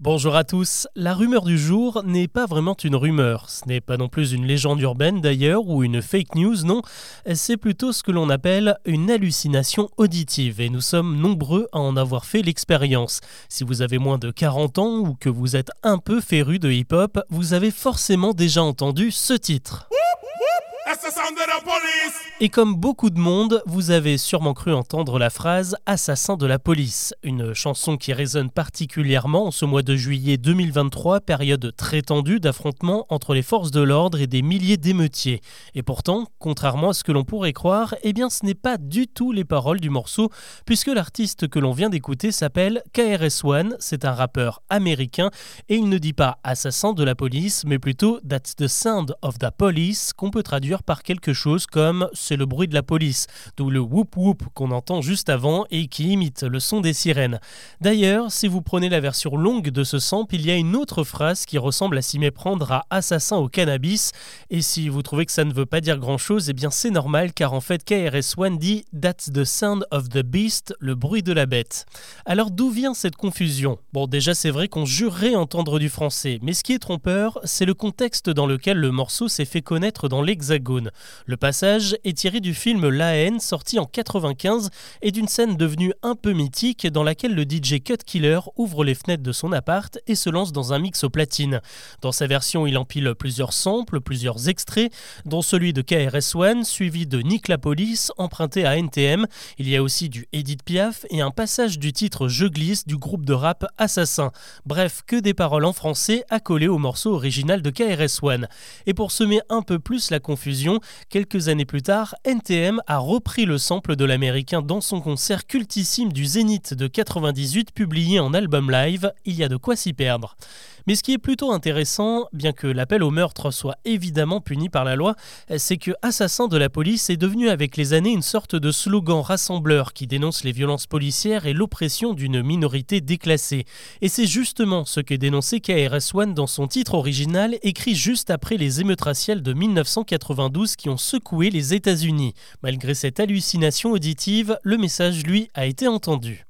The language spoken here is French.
Bonjour à tous. La rumeur du jour n'est pas vraiment une rumeur. Ce n'est pas non plus une légende urbaine d'ailleurs ou une fake news, non. C'est plutôt ce que l'on appelle une hallucination auditive et nous sommes nombreux à en avoir fait l'expérience. Si vous avez moins de 40 ans ou que vous êtes un peu féru de hip-hop, vous avez forcément déjà entendu ce titre. Et comme beaucoup de monde, vous avez sûrement cru entendre la phrase Assassin de la police, une chanson qui résonne particulièrement en ce mois de juillet 2023, période très tendue d'affrontements entre les forces de l'ordre et des milliers d'émeutiers. Et pourtant, contrairement à ce que l'on pourrait croire, eh bien ce n'est pas du tout les paroles du morceau, puisque l'artiste que l'on vient d'écouter s'appelle KRS-One, c'est un rappeur américain, et il ne dit pas Assassin de la police, mais plutôt That's the sound of the police, qu'on peut traduire par quelque chose comme c'est le bruit de la police, d'où le whoop whoop qu'on entend juste avant et qui imite le son des sirènes. D'ailleurs, si vous prenez la version longue de ce sample, il y a une autre phrase qui ressemble à s'y méprendre à assassin au cannabis, et si vous trouvez que ça ne veut pas dire grand chose, eh bien c'est normal car en fait KRS-One dit That's the sound of the beast, le bruit de la bête. Alors d'où vient cette confusion? Bon déjà c'est vrai qu'on jurerait entendre du français, mais ce qui est trompeur, c'est le contexte dans lequel le morceau s'est fait connaître dans l'Hexagone. Le passage est tiré du film La haine, sorti en 95, et d'une scène devenue un peu mythique dans laquelle le DJ Cut Killer ouvre les fenêtres de son appart et se lance dans un mix au platine. Dans sa version, il empile plusieurs samples, plusieurs extraits, dont celui de KRS-One, suivi de Nick la Police, emprunté à NTM. Il y a aussi du Edith Piaf et un passage du titre Je glisse du groupe de rap Assassin. Bref, que des paroles en français accolées au morceau original de KRS-One. Et pour semer un peu plus la confusion, quelques années plus tard, NTM a repris le sample de l'américain dans son concert cultissime du Zénith de 98 publié en album live, il y a de quoi s'y perdre. Mais ce qui est plutôt intéressant, bien que l'appel au meurtre soit évidemment puni par la loi, c'est que Assassin de la police est devenu avec les années une sorte de slogan rassembleur qui dénonce les violences policières et l'oppression d'une minorité déclassée. Et c'est justement ce que dénonçait KRS-One dans son titre original, écrit juste après les émeutes raciales de 1992 qui ont secoué les États-Unis. Malgré cette hallucination auditive, le message, lui, a été entendu.